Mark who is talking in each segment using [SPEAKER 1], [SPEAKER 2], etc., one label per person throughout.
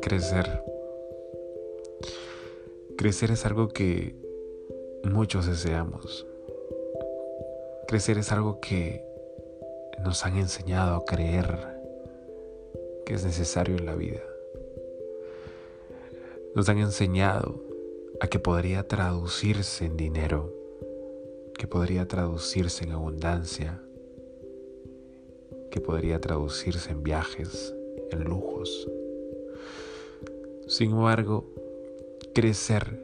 [SPEAKER 1] Crecer. Crecer es algo que muchos deseamos. Crecer es algo que nos han enseñado a creer que es necesario en la vida. Nos han enseñado a que podría traducirse en dinero, que podría traducirse en abundancia, que podría traducirse en viajes, en lujos. Sin embargo, crecer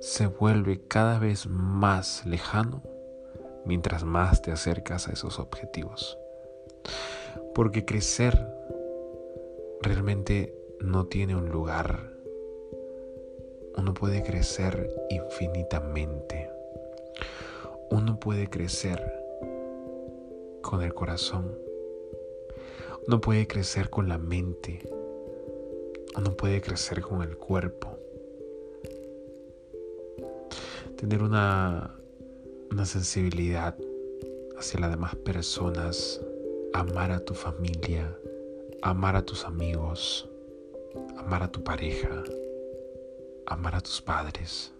[SPEAKER 1] se vuelve cada vez más lejano mientras más te acercas a esos objetivos. Porque crecer realmente no tiene un lugar. Uno puede crecer infinitamente. Uno puede crecer con el corazón. Uno puede crecer con la mente. Uno puede crecer con el cuerpo. Tener una, una sensibilidad hacia las demás personas. Amar a tu familia. Amar a tus amigos. Amar a tu pareja. Amar a tus padres.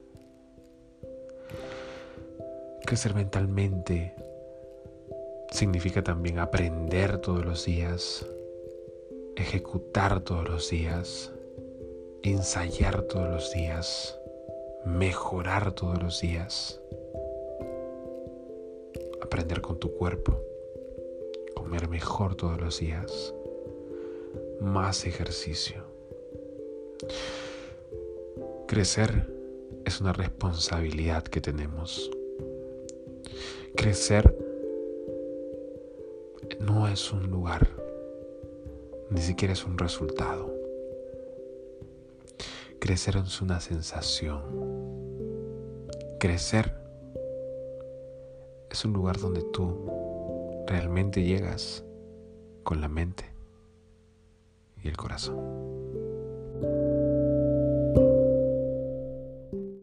[SPEAKER 1] Crecer mentalmente significa también aprender todos los días, ejecutar todos los días, ensayar todos los días, mejorar todos los días, aprender con tu cuerpo, comer mejor todos los días, más ejercicio. Crecer es una responsabilidad que tenemos. Crecer no es un lugar, ni siquiera es un resultado. Crecer es una sensación. Crecer es un lugar donde tú realmente llegas con la mente y el corazón.